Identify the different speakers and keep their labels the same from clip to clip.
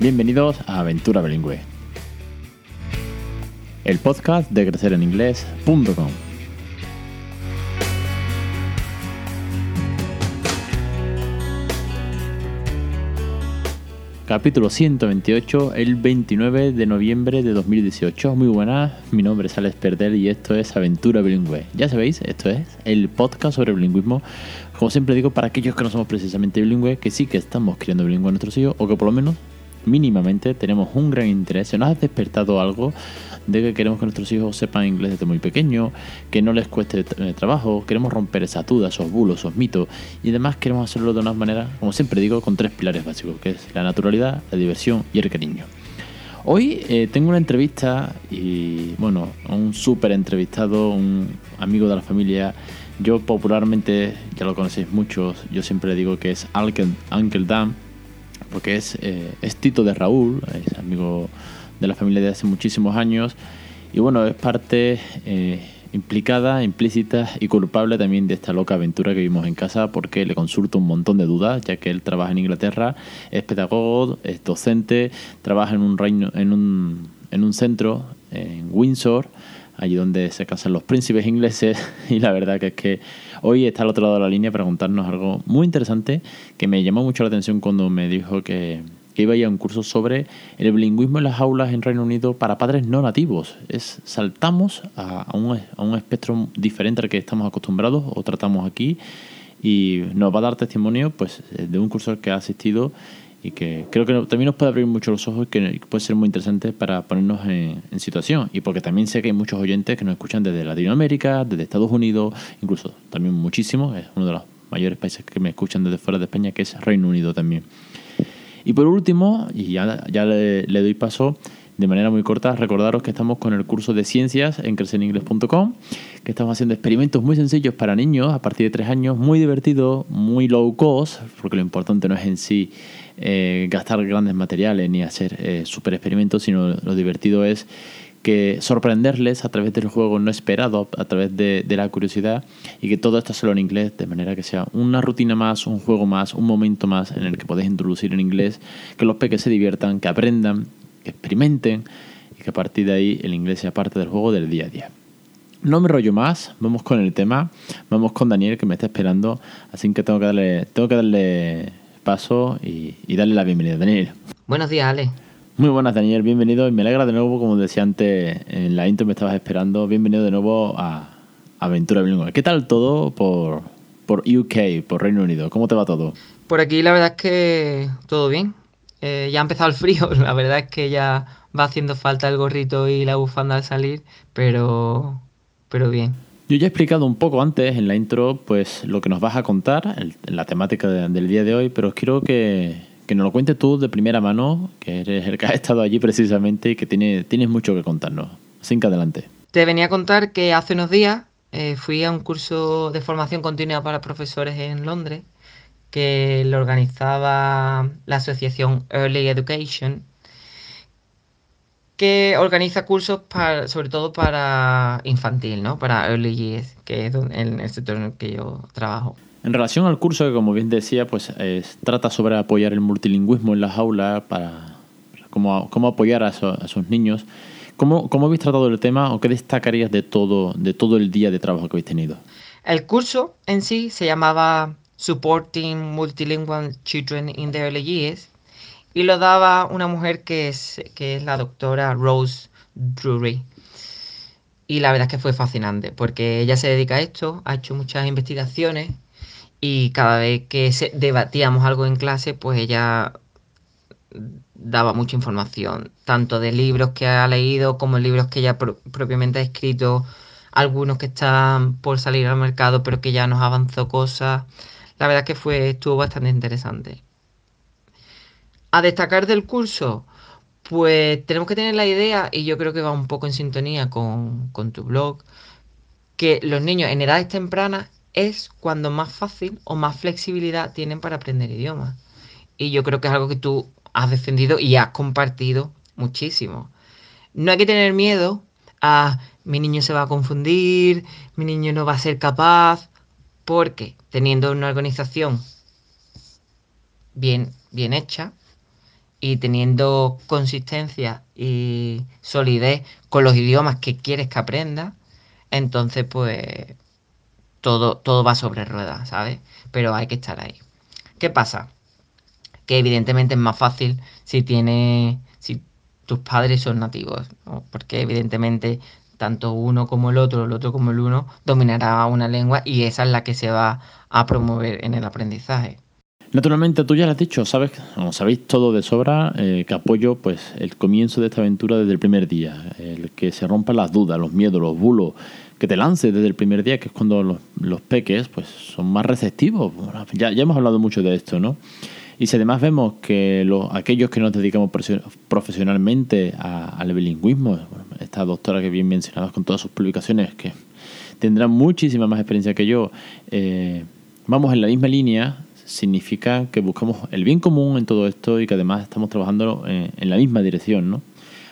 Speaker 1: Bienvenidos a Aventura Bilingüe, el podcast de crecereninglés.com. Capítulo 128, el 29 de noviembre de 2018. Muy buenas, mi nombre es Alex Perdel y esto es Aventura Bilingüe. Ya sabéis, esto es el podcast sobre bilingüismo. Como siempre digo, para aquellos que no somos precisamente bilingües, que sí que estamos criando bilingüe a nuestros hijos, o que por lo menos mínimamente tenemos un gran interés. Se nos ha despertado algo de que queremos que nuestros hijos sepan inglés desde muy pequeño, que no les cueste eh, trabajo, queremos romper esa duda, esos bulos, esos mitos y además queremos hacerlo de una manera, como siempre digo, con tres pilares básicos, que es la naturalidad, la diversión y el cariño. Hoy eh, tengo una entrevista y bueno, un súper entrevistado, un amigo de la familia. Yo popularmente, ya lo conocéis muchos, yo siempre digo que es Uncle, Uncle Dan, porque es, eh, es Tito de Raúl, es amigo de la familia de hace muchísimos años. Y bueno, es parte eh, implicada, implícita y culpable también de esta loca aventura que vimos en casa porque le consulto un montón de dudas, ya que él trabaja en Inglaterra, es pedagogo, es docente, trabaja en un, reino, en un, en un centro en Windsor, allí donde se casan los príncipes ingleses y la verdad que es que hoy está al otro lado de la línea para contarnos algo muy interesante que me llamó mucho la atención cuando me dijo que que iba a ir a un curso sobre el bilingüismo en las aulas en Reino Unido para padres no nativos. Es, saltamos a, un, a un espectro diferente al que estamos acostumbrados o tratamos aquí y nos va a dar testimonio pues, de un curso al que ha asistido y que creo que también nos puede abrir mucho los ojos y que puede ser muy interesante para ponernos en, situación. Y porque también sé que hay muchos oyentes que nos escuchan desde Latinoamérica, desde Estados Unidos, incluso también muchísimo, es uno de los mayores países que me escuchan desde fuera de España, que es Reino Unido también. Y por último, y ya, le, doy paso de manera muy corta, recordaros que estamos con el curso de ciencias en creceningles.com, que estamos haciendo experimentos muy sencillos para niños a partir de tres años, muy divertido, muy low cost, porque lo importante no es en sí eh, gastar grandes materiales ni hacer eh, super experimentos, sino lo divertido es que sorprenderles a través del juego no esperado, a través de, la curiosidad y que todo esto solo en inglés, de manera que sea una rutina más, un juego más, un momento más en el que podéis introducir en inglés, que los peques se diviertan, que aprendan, que experimenten y que a partir de ahí el inglés sea parte del juego del día a día. No me rollo más, vamos con el tema, vamos con Daniel que me está esperando, así que tengo que darle, tengo que darle paso y, y darle la bienvenida. Daniel.
Speaker 2: Buenos días, Ale.
Speaker 1: Muy buenas, Daniel, bienvenido. Y me alegra de nuevo, como decía antes en la intro, me estabas esperando. Bienvenido de nuevo a Aventura Bilingüe. ¿Qué tal todo por, por UK, por Reino Unido? ¿Cómo te va todo?
Speaker 2: Por aquí, la verdad es que todo bien. Eh, ya ha empezado el frío, la verdad es que ya va haciendo falta el gorrito y la bufanda al salir, pero, pero bien.
Speaker 1: Yo ya he explicado un poco antes en la intro pues lo que nos vas a contar, la temática del día de hoy, pero quiero que, que nos lo cuentes tú de primera mano, que eres el que ha estado allí precisamente y que tiene, tienes mucho que contarnos. Así que adelante.
Speaker 2: Te venía a contar que hace unos días eh, fui a un curso de formación continua para profesores en Londres que lo organizaba la asociación Early Education, que organiza cursos para, sobre todo para infantil, ¿no? Para Early Years, que es en el sector en el que yo trabajo.
Speaker 1: En relación al curso, que como bien decía, pues trata sobre apoyar el multilingüismo en las aulas, para cómo, cómo apoyar a, esos niños. ¿Cómo, ¿Cómo, habéis tratado el tema o qué destacarías de todo, de todo el día de trabajo que habéis tenido?
Speaker 2: El curso en sí se llamaba Supporting Multilingual Children in the Early Years y lo daba una mujer que es, que es la doctora Rose Drury. Y la verdad es que fue fascinante porque ella se dedica a esto, ha hecho muchas investigaciones y cada vez que debatíamos algo en clase, pues ella daba mucha información, tanto de libros que ha leído como libros que ella propiamente ha escrito, algunos que están por salir al mercado pero que ya nos avanzó cosas. La verdad que fue, estuvo bastante interesante. A destacar del curso, pues tenemos que tener la idea, y yo creo que va un poco en sintonía con, con tu blog, que los niños en edades tempranas es cuando más fácil o más flexibilidad tienen para aprender idiomas. Y yo creo que es algo que tú has defendido y has compartido muchísimo. No hay que tener miedo a mi niño se va a confundir, mi niño no va a ser capaz, porque teniendo una organización bien, bien hecha y teniendo consistencia y solidez con los idiomas que quieres que aprenda, entonces pues todo, todo va sobre ruedas, ¿sabes? Pero hay que estar ahí. ¿Qué pasa? Que evidentemente es más fácil si tiene, si tus padres son nativos, porque evidentemente tanto uno como el otro, el otro como el uno, dominará una lengua y esa es la que se va a promover en el aprendizaje.
Speaker 1: Naturalmente, tú ya lo has dicho, sabes, o sabéis todo de sobra, eh, que apoyo pues el comienzo de esta aventura desde el primer día, el que se rompan las dudas, los miedos, los bulos, que te lance desde el primer día, que es cuando los, peques pues son más receptivos. ya, ya hemos hablado mucho de esto, ¿no? Y si además vemos que los, aquellos que nos dedicamos profesionalmente al bilingüismo, esta doctora que bien mencionabas con todas sus publicaciones, que tendrá muchísima más experiencia que yo, eh, vamos en la misma línea, significa que buscamos el bien común en todo esto y que además estamos trabajando en, en la misma dirección, ¿no?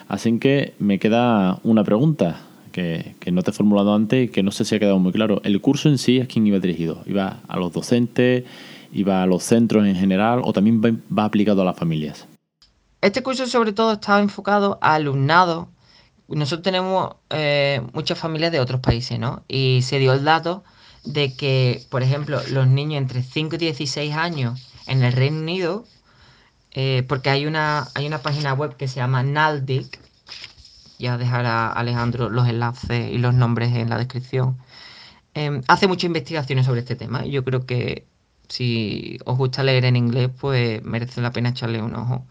Speaker 1: Así que me queda una pregunta que, no te he formulado antes y que no sé si ha quedado muy claro. ¿El curso en sí es quién iba dirigido? ¿Iba a los docentes? ¿Iba a los centros en general? ¿O también va, aplicado a las familias?
Speaker 2: Este curso sobre todo estaba enfocado a alumnado. Nosotros tenemos eh, muchas familias de otros países, ¿no? Y se dio el dato de que, por ejemplo, los niños entre 5 y 16 años en el Reino Unido, eh, porque hay una, hay una página web que se llama NALDIC, ya dejará Alejandro los enlaces y los nombres en la descripción. Em, hace muchas investigaciones sobre este tema yo creo que si os gusta leer en inglés, pues merece la pena echarle un ojo.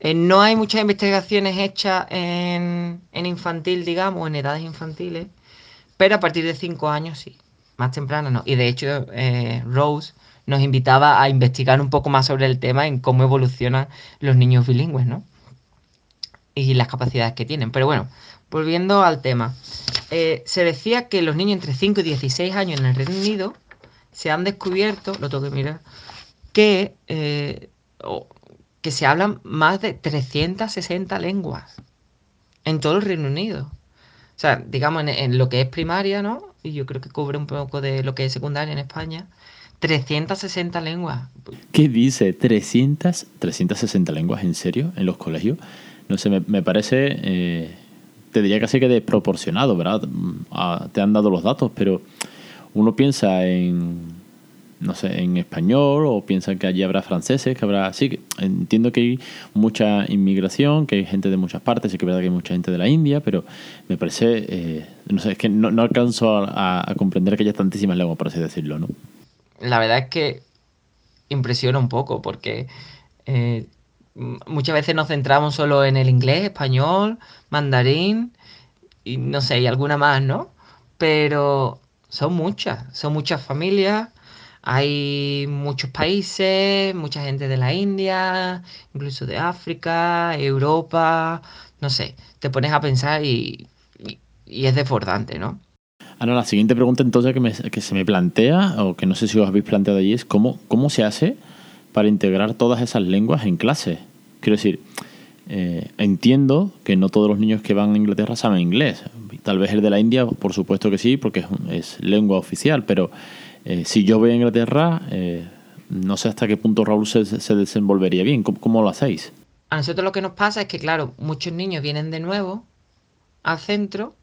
Speaker 2: Eh, no hay muchas investigaciones hechas en, infantil, digamos, en edades infantiles, pero a partir de 5 años sí, más temprano no. Y de hecho, eh, Rose nos invitaba a investigar un poco más sobre el tema en cómo evolucionan los niños bilingües, ¿no? y las capacidades que tienen. Pero bueno, volviendo al tema. Eh, se decía que los niños entre 5 y 16 años en el Reino Unido se han descubierto, lo tengo que mirar, que, eh, que se hablan más de 360 lenguas en todo el Reino Unido. O sea, digamos en, lo que es primaria, ¿no? Y yo creo que cubre un poco de lo que es secundaria en España. 360 lenguas.
Speaker 1: ¿Qué dice? ¿300, 360 lenguas en serio en los colegios? no sé, me, parece, eh, te diría casi que desproporcionado, ¿verdad? Mm, te han dado los datos, pero uno piensa en, no sé, en español o piensa que allí habrá franceses, que habrá, sí, entiendo que hay mucha inmigración, que hay gente de muchas partes, y que es verdad que hay mucha gente de la India, pero me parece, eh, no sé, es que no, no alcanzo a, comprender que haya tantísimas lenguas, por así decirlo, ¿no?
Speaker 2: La verdad es que impresiona un poco, porque... Eh, muchas veces nos centramos solo en el inglés, español, mandarín y no sé, y alguna más, ¿no? Pero son muchas, son muchas familias, hay muchos países, mucha gente de la India, incluso de África, Europa, no sé, te pones a pensar y, es desbordante, ¿no?
Speaker 1: Ahora, la siguiente pregunta entonces que, me, que, se me plantea, o que no sé si os habéis planteado allí, es cómo, cómo se hace para integrar todas esas lenguas en clase. Quiero decir, eh, entiendo que no todos los niños que van a Inglaterra saben inglés. Tal vez el de la India, por supuesto que sí, porque es, lengua oficial, pero eh, si yo voy a Inglaterra, eh, no sé hasta qué punto Raúl se, desenvolvería bien. ¿Cómo, lo hacéis?
Speaker 2: A nosotros lo que nos pasa es que, claro, muchos niños vienen de nuevo al centro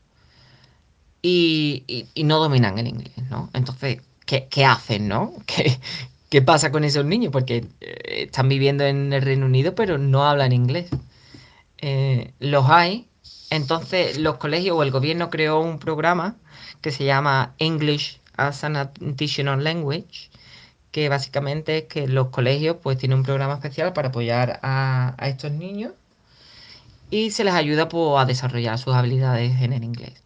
Speaker 2: y, no dominan el inglés, ¿no? Entonces, ¿qué, hacen, no? ¿Qué, ¿Qué pasa con esos niños? Porque eh, están viviendo en el Reino Unido, pero no hablan inglés. Eh, los hay. Entonces, los colegios o el gobierno creó un programa que se llama English as an Additional Language, que básicamente es que los colegios pues tienen un programa especial para apoyar a, estos niños y se les ayuda pues, a desarrollar sus habilidades en el inglés.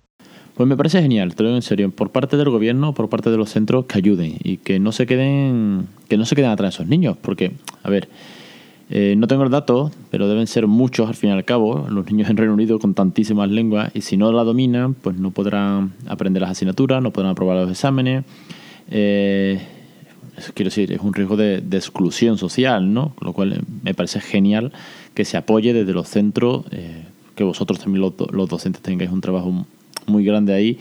Speaker 1: Pues me parece genial, te lo digo en serio, por parte del gobierno, por parte de los centros que ayuden y que no se queden, que no se queden atrás esos niños, porque, a ver, eh, no tengo el dato, pero deben ser muchos al fin y al cabo, los niños en Reino Unido con tantísimas lenguas, y si no la dominan, pues no podrán aprender las asignaturas, no podrán aprobar los exámenes. Eh, quiero decir, es un riesgo de, exclusión social, ¿no? Con lo cual me parece genial que se apoye desde los centros, eh, que vosotros también los, los docentes tengáis un trabajo muy grande ahí.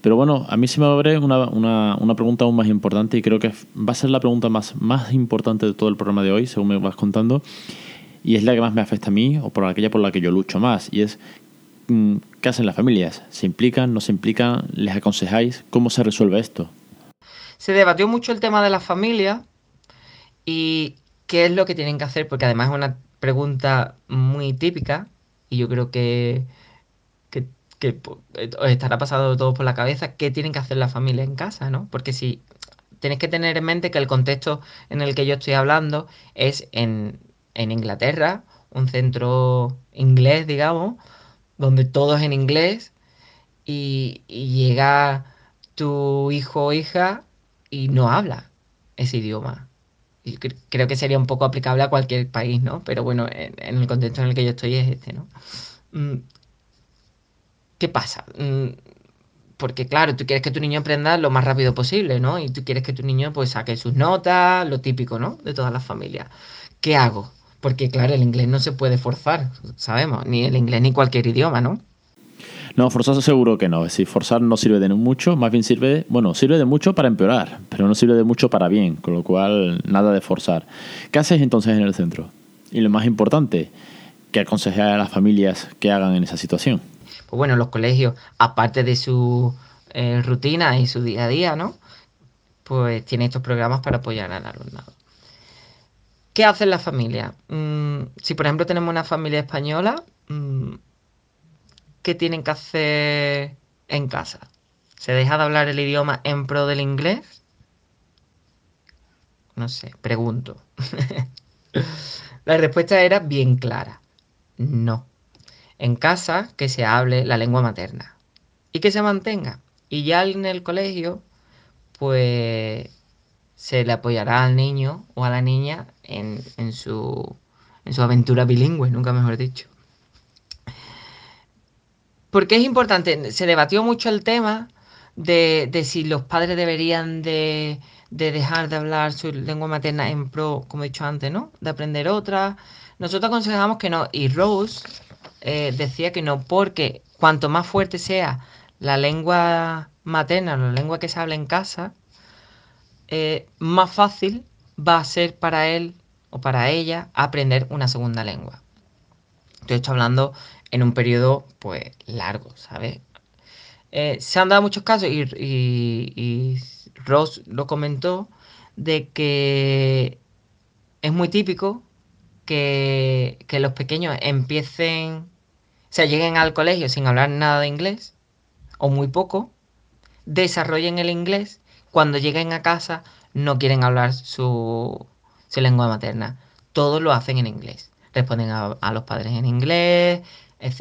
Speaker 1: Pero bueno, a mí se me abre una, una, una, pregunta aún más importante y creo que va a ser la pregunta más, más importante de todo el programa de hoy, según me vas contando. y es la que más me afecta a mí o por aquella por la que yo lucho más. Y es mm, qué hacen las familias. ¿Se implican? ¿No se implican? ¿Les aconsejáis? ¿Cómo se resuelve esto?
Speaker 2: Se debatió mucho el tema de las familias y qué es lo que tienen que hacer, porque además es una pregunta muy típica y yo creo que, que, os estará pasando todo por la cabeza, qué tienen que hacer las familias en casa, ¿no? Porque si tenéis que tener en mente que el contexto en el que yo estoy hablando es en, en Inglaterra, un centro inglés, digamos, donde todo es en inglés y, llega tu hijo o hija y no habla ese idioma. Y creo que sería un poco aplicable a cualquier país, ¿no? Pero bueno, en, el contexto en el que yo estoy es este, ¿no? ¿Qué pasa? Mm, porque claro, tú quieres que tu niño aprenda lo más rápido posible, ¿no? Y tú quieres que tu niño pues saque sus notas, lo típico, ¿no? De todas las familias. ¿Qué hago? Porque claro, el inglés no se puede forzar, sabemos, ni el inglés ni cualquier idioma, ¿no?
Speaker 1: No, forzar seguro que no. Es decir, forzar no sirve de mucho, más bien sirve, bueno, sirve de mucho para empeorar, pero no sirve de mucho para bien, con lo cual nada de forzar. ¿Qué haces entonces en el centro? Y lo más importante, ¿qué aconsejar a las familias que hagan en esa situación?
Speaker 2: Pues bueno, los colegios, aparte de su eh, rutina y su día a día, ¿no? Pues tienen estos programas para apoyar al alumnado. ¿Qué hace la familia? Mm, si por ejemplo tenemos una familia española, mm, ¿qué tienen que hacer en casa? ¿Se deja de hablar el idioma en pro del inglés? No sé, pregunto. la respuesta era bien clara. No. En casa que se hable la lengua materna y que se mantenga. Y ya en el colegio, pues se le apoyará al niño o a la niña en, su, en su aventura bilingüe, nunca mejor dicho. Porque es importante, se debatió mucho el tema de, si los padres deberían de, dejar de hablar su lengua materna en pro, como he dicho antes, ¿no? De aprender otra. Nosotros aconsejamos que no. Y Rose eh, decía que no, porque cuanto más fuerte sea la lengua materna, la lengua que se habla en casa, eh, más fácil va a ser para él o para ella aprender una segunda lengua. Estoy estoy hablando en un periodo pues largo, ¿sabes? Eh, se han dado muchos casos y, Ross lo comentó de que es muy típico que, que, los pequeños empiecen, sea, lleguen al colegio sin hablar nada de inglés o muy poco, desarrollen el inglés cuando lleguen a casa no quieren hablar su, lengua materna. Todos lo hacen en inglés. Responden a, los padres en inglés,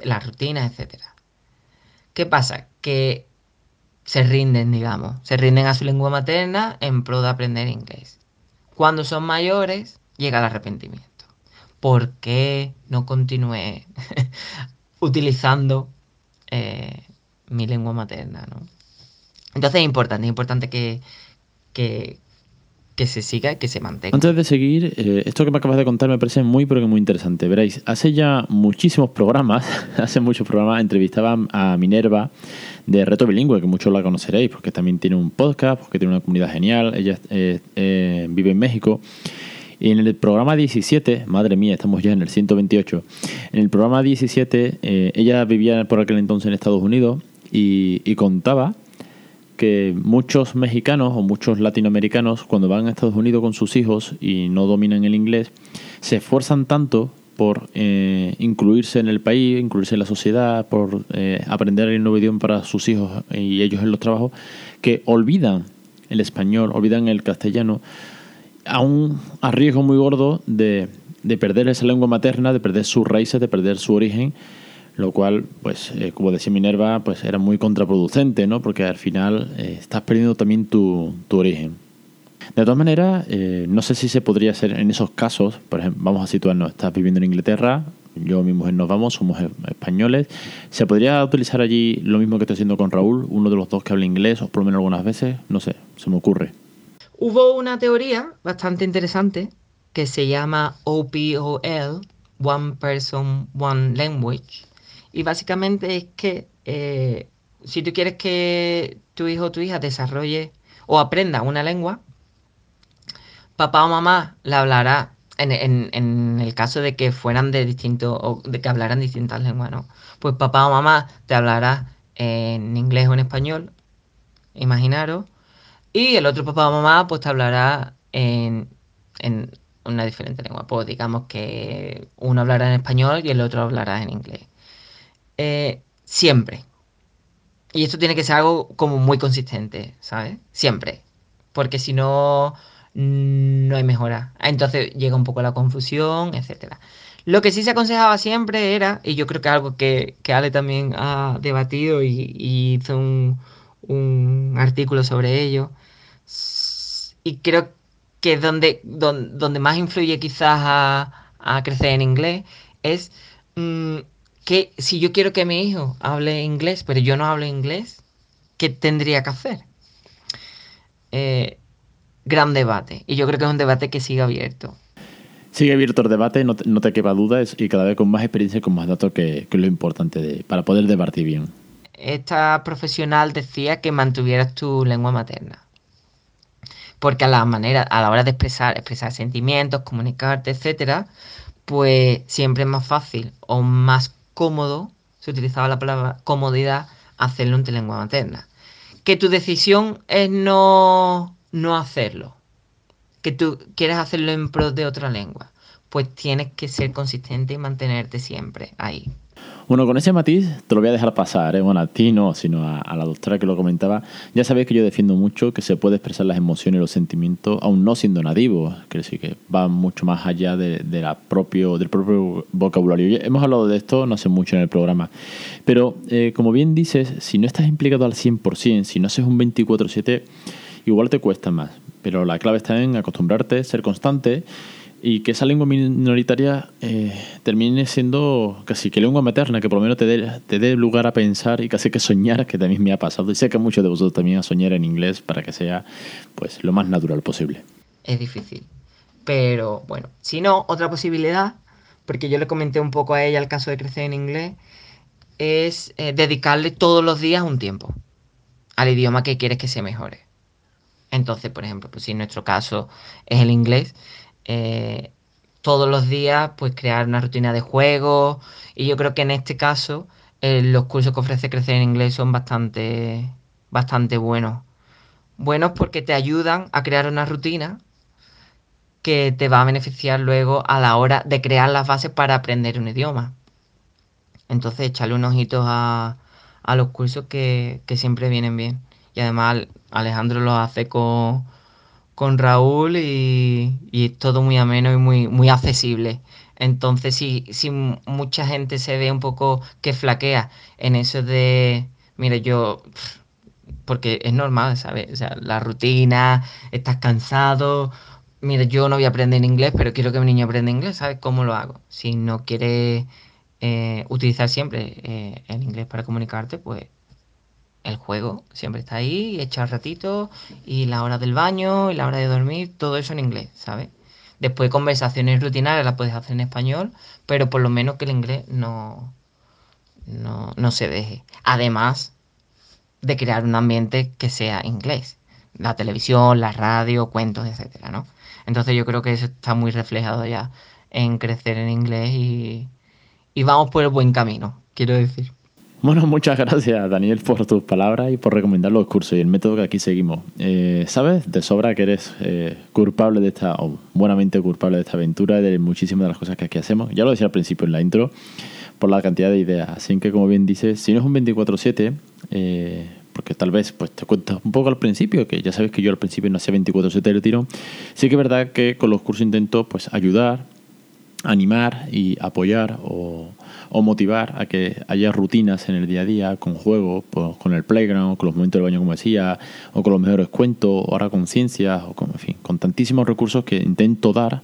Speaker 2: las rutinas, etc. ¿Qué pasa? Que se rinden, digamos. Se rinden a su lengua materna en pro de aprender inglés. Cuando son mayores, llega el arrepentimiento. ¿Por qué no continué utilizando eh, mi lengua materna? ¿no? Entonces es importante, es importante que, que, se siga, que se mantenga.
Speaker 1: Antes de seguir, eh, esto que me acabas de contar me parece muy, pero que muy interesante. Veréis, hace ya muchísimos programas, hace muchos programas, entrevistaban a Minerva de Reto Bilingüe, que muchos la conoceréis, porque también tiene un podcast, porque tiene una comunidad genial, ella eh, eh, vive en México. Y en el programa 17, madre mía, estamos ya en el 128, en el programa 17, ella vivía por aquel entonces en Estados Unidos y, y contaba que muchos mexicanos o muchos latinoamericanos cuando van a Estados Unidos con sus hijos y no dominan el inglés, se esfuerzan tanto por eh, incluirse en el país, incluirse en la sociedad, por eh, aprender el nuevo idioma para sus hijos y ellos en los trabajos, que olvidan el español, olvidan el castellano, a un riesgo muy gordo de, de perder esa lengua materna, de perder sus raíces, de perder su origen lo cual, pues, eh, como decía Minerva, pues era muy contraproducente, ¿no? Porque al final eh, estás perdiendo también tu, origen. De todas maneras, eh, no sé si se podría hacer en esos casos, por ejemplo, vamos a situarnos, estás viviendo en Inglaterra, yo y mi mujer nos vamos, somos españoles, ¿se podría utilizar allí lo mismo que estoy haciendo con Raúl, uno de los dos que habla inglés, o por lo menos algunas veces? No sé, se me ocurre.
Speaker 2: Hubo una teoría bastante interesante que se llama OPOL, One Person, One Language, y básicamente es que eh, si tú quieres que tu hijo o tu hija desarrolle o aprenda una lengua, papá o mamá la hablará en, el caso de que fueran de distintos, o de que hablaran distintas lenguas, ¿no? Pues papá o mamá te hablará en inglés o en español, imaginaros, y el otro papá o mamá pues te hablará en, en una diferente lengua. Pues digamos que uno hablará en español y el otro hablará en inglés. Eh, siempre. Y esto tiene que ser algo como muy consistente, ¿sabes? Siempre. Porque si no, no hay mejora. Entonces llega un poco la confusión, etcétera. Lo que sí se aconsejaba siempre era, y yo creo que algo que, que Ale también ha debatido y, hizo un, un, artículo sobre ello, y creo que donde, donde, donde más influye quizás a, a, crecer en inglés es mmm, que si yo quiero que mi hijo hable inglés, pero yo no hablo inglés, ¿qué tendría que hacer? Eh, gran debate. Y yo creo que es un debate que sigue abierto.
Speaker 1: Sigue abierto el debate, no te, no te quepa duda, y cada vez con más experiencia y con más datos, que, que es lo importante de, para poder debatir bien.
Speaker 2: Esta profesional decía que mantuvieras tu lengua materna. Porque a la manera, a la hora de expresar, expresar sentimientos, comunicarte, etcétera, pues siempre es más fácil o más cómodo, se utilizaba la palabra comodidad, hacerlo en tu lengua materna. Que tu decisión es no no hacerlo, que tú quieres hacerlo en pro de otra lengua, pues tienes que ser consistente y mantenerte siempre ahí.
Speaker 1: Bueno, con ese matiz te lo voy a dejar pasar, ¿eh? bueno, a ti no, sino a, la doctora que lo comentaba. Ya sabéis que yo defiendo mucho que se puede expresar las emociones y los sentimientos aún no siendo nativo, quiere decir que va mucho más allá de la propio, del propio vocabulario. Hemos hablado de esto no hace mucho en el programa, pero eh, como bien dices, si no estás implicado al 100%, si no haces un 24/7, igual te cuesta más. Pero la clave está en acostumbrarte, ser constante y que esa lengua minoritaria eh, termine siendo casi que lengua materna, que por lo menos te dé, te lugar a pensar y casi que soñar, que también me ha pasado. Y sé que muchos de vosotros también a soñar en inglés para que sea pues lo más natural posible.
Speaker 2: Es difícil. Pero bueno, si no, otra posibilidad, porque yo le comenté un poco a ella el caso de crecer en inglés, es eh, dedicarle todos los días un tiempo al idioma que quieres que se mejore. Entonces, por ejemplo, pues si en nuestro caso es el inglés, eh, todos los días pues crear una rutina de juego y yo creo que en este caso eh, los cursos que ofrece Crecer en Inglés son bastante, bastante buenos. Buenos porque te ayudan a crear una rutina que te va a beneficiar luego a la hora de crear las bases para aprender un idioma. Entonces, echarle un ojito a, a los cursos que, que siempre vienen bien. Y además Alejandro lo hace con, con Raúl y, y, todo muy ameno y muy, muy accesible. Entonces, si, si mucha gente se ve un poco que flaquea en eso de, mira, yo, porque es normal, ¿sabes? O sea, la rutina, estás cansado, mira, yo no voy a aprender inglés, pero quiero que mi niño aprenda inglés, ¿sabes cómo lo hago? Si no quieres eh, utilizar siempre eh, el inglés para comunicarte, pues el juego siempre está ahí, echar ratito, y la hora del baño, y la hora de dormir, todo eso en inglés, ¿sabes? Después conversaciones rutinarias las puedes hacer en español, pero por lo menos que el inglés no, no, no se deje. Además de crear un ambiente que sea inglés. La televisión, la radio, cuentos, etcétera, ¿no? Entonces yo creo que eso está muy reflejado ya en crecer en inglés y, y vamos por el buen camino, quiero decir.
Speaker 1: Bueno, muchas gracias Daniel por tus palabras y por recomendar los cursos y el método que aquí seguimos. Eh, Sabes de sobra que eres eh, culpable de esta, o buenamente culpable de esta aventura y de muchísimas de las cosas que aquí hacemos. Ya lo decía al principio en la intro, por la cantidad de ideas. Así que como bien dices, si no es un 24-7, eh, porque tal vez pues te cuento un poco al principio, que ya sabes que yo al principio no hacía 24-7 el tiro, sí que es verdad que con los cursos intento pues ayudar, animar y apoyar o o motivar a que haya rutinas en el día a día con juegos, pues, con el playground, con los momentos del baño como decía, o con los mejores cuentos, o ahora con ciencias, o con, en fin, con tantísimos recursos que intento dar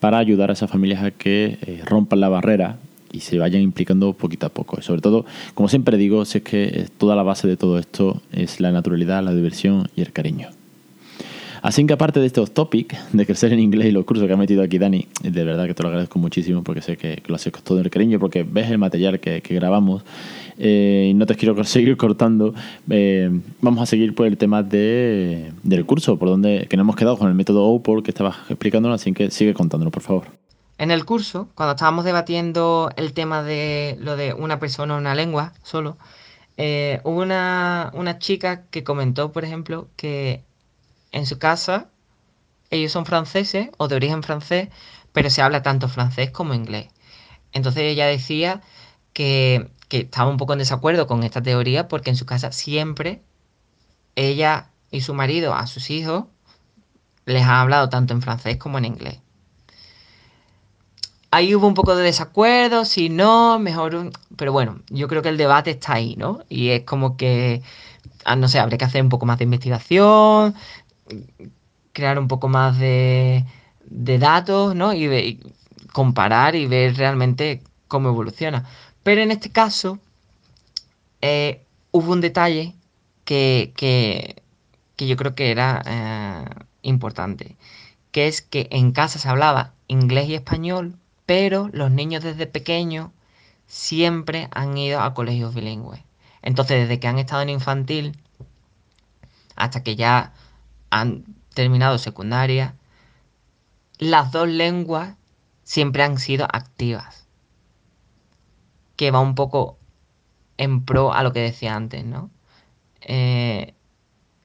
Speaker 1: para ayudar a esas familias a que eh, rompan la barrera y se vayan implicando poquito a poco. Y sobre todo, como siempre digo, si es que toda la base de todo esto es la naturalidad, la diversión y el cariño. Así que aparte de este off topic, de crecer en inglés y los cursos que ha metido aquí Dani, de verdad que te lo agradezco muchísimo porque sé que, lo haces con todo el cariño, porque ves el material que, grabamos eh, y no te quiero seguir cortando. Eh, vamos a seguir por el tema de, del curso, por donde que nos hemos quedado con el método OPOR que estabas explicándolo, así que sigue contándolo, por favor.
Speaker 2: En el curso, cuando estábamos debatiendo el tema de lo de una persona o una lengua solo, eh, hubo una, una chica que comentó, por ejemplo, que en su casa ellos son franceses o de origen francés, pero se habla tanto francés como inglés. Entonces ella decía que, que, estaba un poco en desacuerdo con esta teoría porque en su casa siempre ella y su marido a sus hijos les ha hablado tanto en francés como en inglés ahí hubo un poco de desacuerdo, si no, mejor... Pero bueno, yo creo que el debate está ahí, ¿no? Y es como que, ah, no sé, habría que hacer un poco más de investigación, crear un poco más de, datos, ¿no? Y, comparar y ver realmente cómo evoluciona. Pero en este caso, eh, hubo un detalle que, que, yo creo que era eh, importante, que es que en casa se hablaba inglés y español, pero los niños desde pequeños siempre han ido a colegios bilingües. Entonces, desde que han estado en infantil hasta que ya han terminado secundaria, las dos lenguas siempre han sido activas. Que va un poco en pro a lo que decía antes, ¿no? Eh,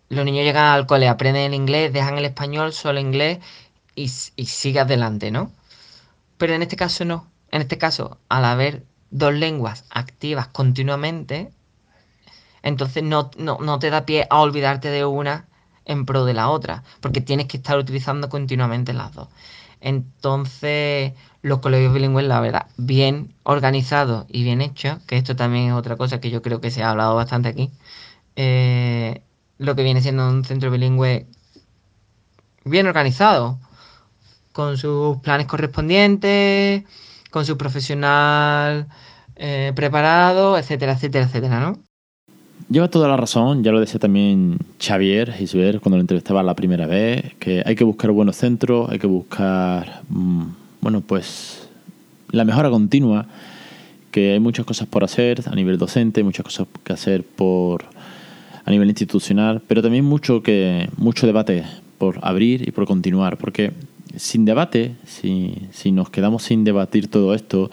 Speaker 2: los niños llegan al cole, aprenden el inglés, dejan el español, solo inglés y, y sigue adelante, ¿no? Pero en este caso no. En este caso, al haber dos lenguas activas continuamente, entonces no, te da pie a olvidarte de una en pro de la otra, porque tienes que estar utilizando continuamente las dos. Entonces, los colegios bilingües, la verdad, bien organizados y bien hechos, que esto también es otra cosa que yo creo que se ha hablado bastante aquí, eh, lo que viene siendo un centro bilingüe bien organizado, con sus planes correspondientes, con su profesional eh, preparado, etcétera, etcétera, etcétera, ¿no?
Speaker 1: Lleva toda la razón, ya lo decía también Xavier Gisbert cuando lo entrevistaba la primera vez, que hay que buscar buenos centros, hay que buscar, mm, bueno, pues la mejora continua, que hay muchas cosas por hacer a nivel docente, muchas cosas que hacer por a nivel institucional, pero también mucho que mucho debate por abrir y por continuar, porque sin debate, si, si nos quedamos sin debatir todo esto,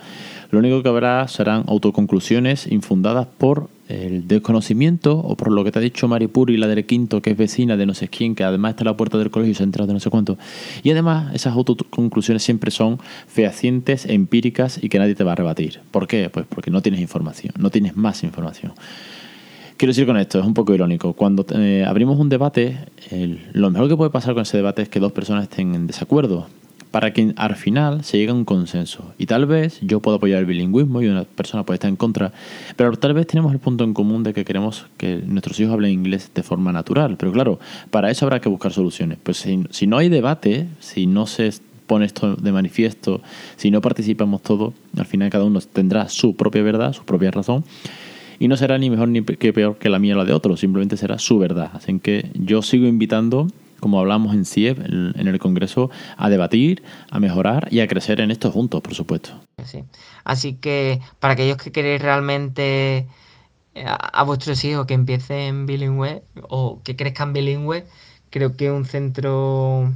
Speaker 1: lo único que habrá serán autoconclusiones infundadas por el desconocimiento o por lo que te ha dicho Maripuri, la del quinto, que es vecina de no sé quién, que además está en la puerta del colegio y se ha de no sé cuánto. Y además, esas autoconclusiones siempre son fehacientes, empíricas y que nadie te va a rebatir. ¿Por qué? Pues porque no tienes información, no tienes más información. Quiero decir con esto, es un poco irónico. Cuando eh, abrimos un debate, lo mejor que puede pasar con ese debate es que dos personas estén en desacuerdo, para que al final se llegue a un consenso. Y tal vez yo pueda apoyar el bilingüismo y una persona puede estar en contra, pero tal vez tenemos el punto en común de que queremos que nuestros hijos hablen inglés de forma natural. Pero claro, para eso habrá que buscar soluciones. Pues si, si no hay debate, si no se pone esto de manifiesto, si no participamos todos, al final cada uno tendrá su propia verdad, su propia razón y no será ni mejor ni peor que la mía o la de otro, simplemente será su verdad. Así que yo sigo invitando, como hablamos en CIEP, en el Congreso, a debatir, a mejorar y a crecer en esto juntos, por supuesto.
Speaker 2: Sí. Así que para aquellos que queréis realmente eh, a, vuestros hijos que empiecen bilingüe o que crezcan bilingüe, creo que un centro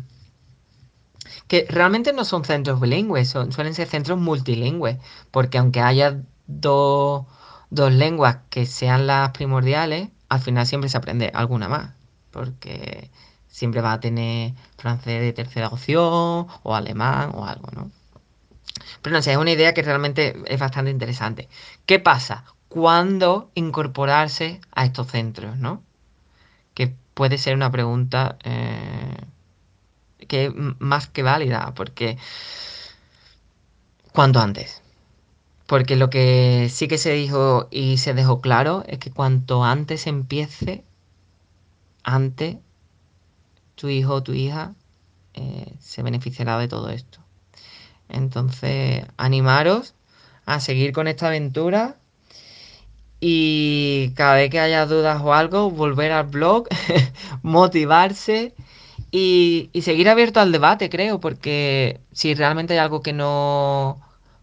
Speaker 2: que realmente no son centros bilingües, son, suelen ser centros multilingües, porque aunque haya dos dos lenguas que sean las primordiales, al final siempre se aprende alguna más, porque siempre va a tener francés de tercera opción o alemán o algo, ¿no? Pero no sé, es una idea que realmente es bastante interesante. ¿Qué pasa? ¿Cuándo incorporarse a estos centros, no? Que puede ser una pregunta eh, que es más que válida, porque ¿cuándo antes? Porque lo que sí que se dijo y se dejó claro es que cuanto antes empiece, antes tu hijo o tu hija eh, se beneficiará de todo esto. Entonces, animaros a seguir con esta aventura y cada vez que haya dudas o algo, volver al blog, motivarse y, y seguir abierto al debate, creo, porque si realmente hay algo que no,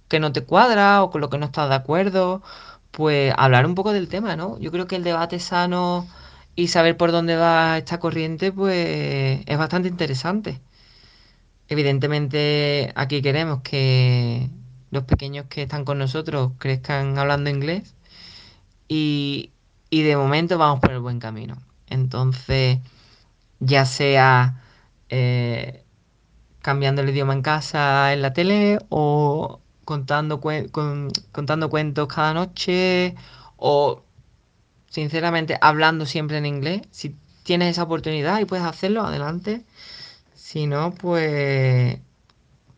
Speaker 2: que no te cuadra o con lo que no estás de acuerdo, pues hablar un poco del tema, ¿no? Yo creo que el debate sano y saber por dónde va esta corriente, pues es bastante interesante. Evidentemente aquí queremos que los pequeños que están con nosotros crezcan hablando inglés y, y de momento vamos por el buen camino. Entonces, ya sea eh, cambiando el idioma en casa, en la tele, o contando, contando cuentos cada noche, o sinceramente hablando siempre en inglés. Si tienes esa oportunidad y puedes hacerlo, adelante. Si no, pues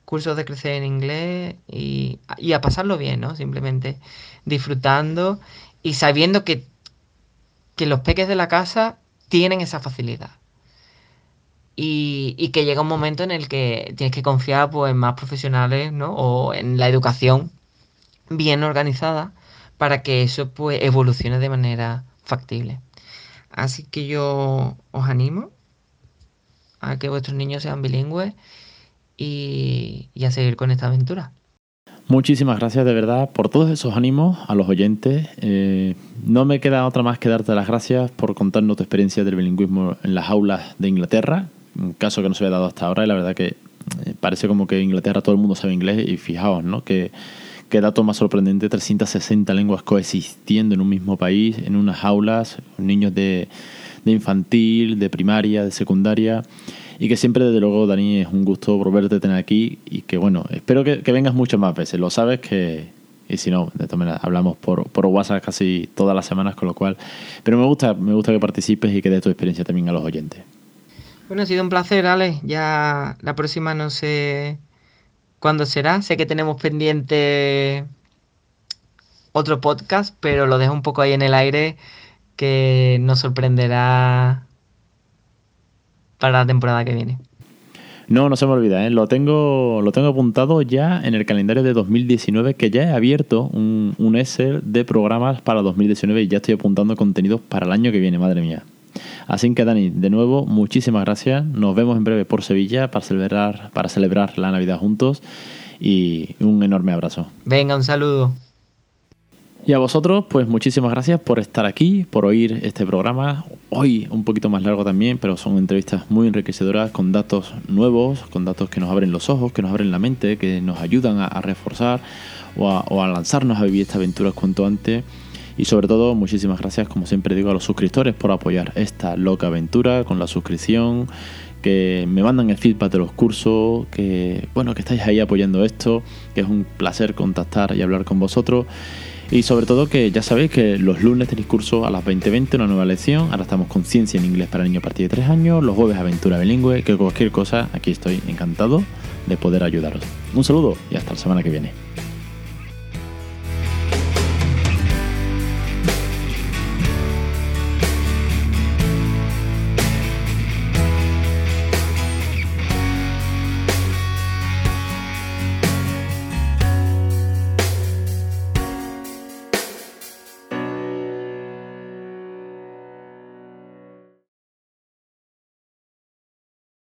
Speaker 2: cursos de crecer en inglés y, y, a pasarlo bien, ¿no? Simplemente disfrutando y sabiendo que, que los peques de la casa tienen esa facilidad. Y, y, que llega un momento en el que tienes que confiar pues, en más profesionales, ¿no? O en la educación bien organizada para que eso pues evolucione de manera factible. Así que yo os animo a que vuestros niños sean bilingües y, a seguir con esta aventura.
Speaker 1: Muchísimas gracias de verdad por todos esos ánimos a los oyentes. Eh, no me queda otra más que darte las gracias por contarnos tu experiencia del bilingüismo en las aulas de Inglaterra, un caso que no se había dado hasta ahora y la verdad que eh, parece como que en Inglaterra todo el mundo sabe inglés y fijaos, ¿no? Que, qué dato más sorprendente, 360 lenguas coexistiendo en un mismo país, en unas aulas, niños de, infantil, de primaria, de secundaria y que siempre, desde luego, Dani, es un gusto volverte a tener aquí y que, bueno, espero que, vengas muchas más veces. Lo sabes que, y si no, de todas maneras, hablamos por, por WhatsApp casi todas las semanas, con lo cual, pero me gusta, me gusta que participes y que des tu experiencia también a los oyentes.
Speaker 2: Bueno, ha sido un placer, Ale. Ya la próxima no sé cuándo será. Sé que tenemos pendiente otro podcast, pero lo dejo un poco ahí en el aire que nos sorprenderá para la temporada que viene.
Speaker 1: No, no se me olvida, ¿eh? lo, tengo, lo tengo apuntado ya en el calendario de 2019, que ya he abierto un, un Excel de programas para 2019 y ya estoy apuntando contenidos para el año que viene, madre mía. Así que Dani, de nuevo, muchísimas gracias. Nos vemos en breve por Sevilla para celebrar, para celebrar la Navidad juntos y un enorme abrazo.
Speaker 2: Venga, un saludo.
Speaker 1: Y a vosotros, pues muchísimas gracias por estar aquí, por oír este programa. Hoy un poquito más largo también, pero son entrevistas muy enriquecedoras con datos nuevos, con datos que nos abren los ojos, que nos abren la mente, que nos ayudan a, reforzar o a, lanzarnos a vivir esta aventura cuanto antes. Y sobre todo, muchísimas gracias, como siempre digo, a los suscriptores por apoyar esta loca aventura con la suscripción, que me mandan el feedback de los cursos, que bueno, que estáis ahí apoyando esto, que es un placer contactar y hablar con vosotros. Y sobre todo que ya sabéis que los lunes tenéis curso a las 20.20, una nueva lección. Ahora estamos con ciencia en inglés para niños a partir de 3 años. Los jueves aventura bilingüe, que cualquier cosa, aquí estoy encantado de poder ayudaros. Un saludo y hasta la semana que viene.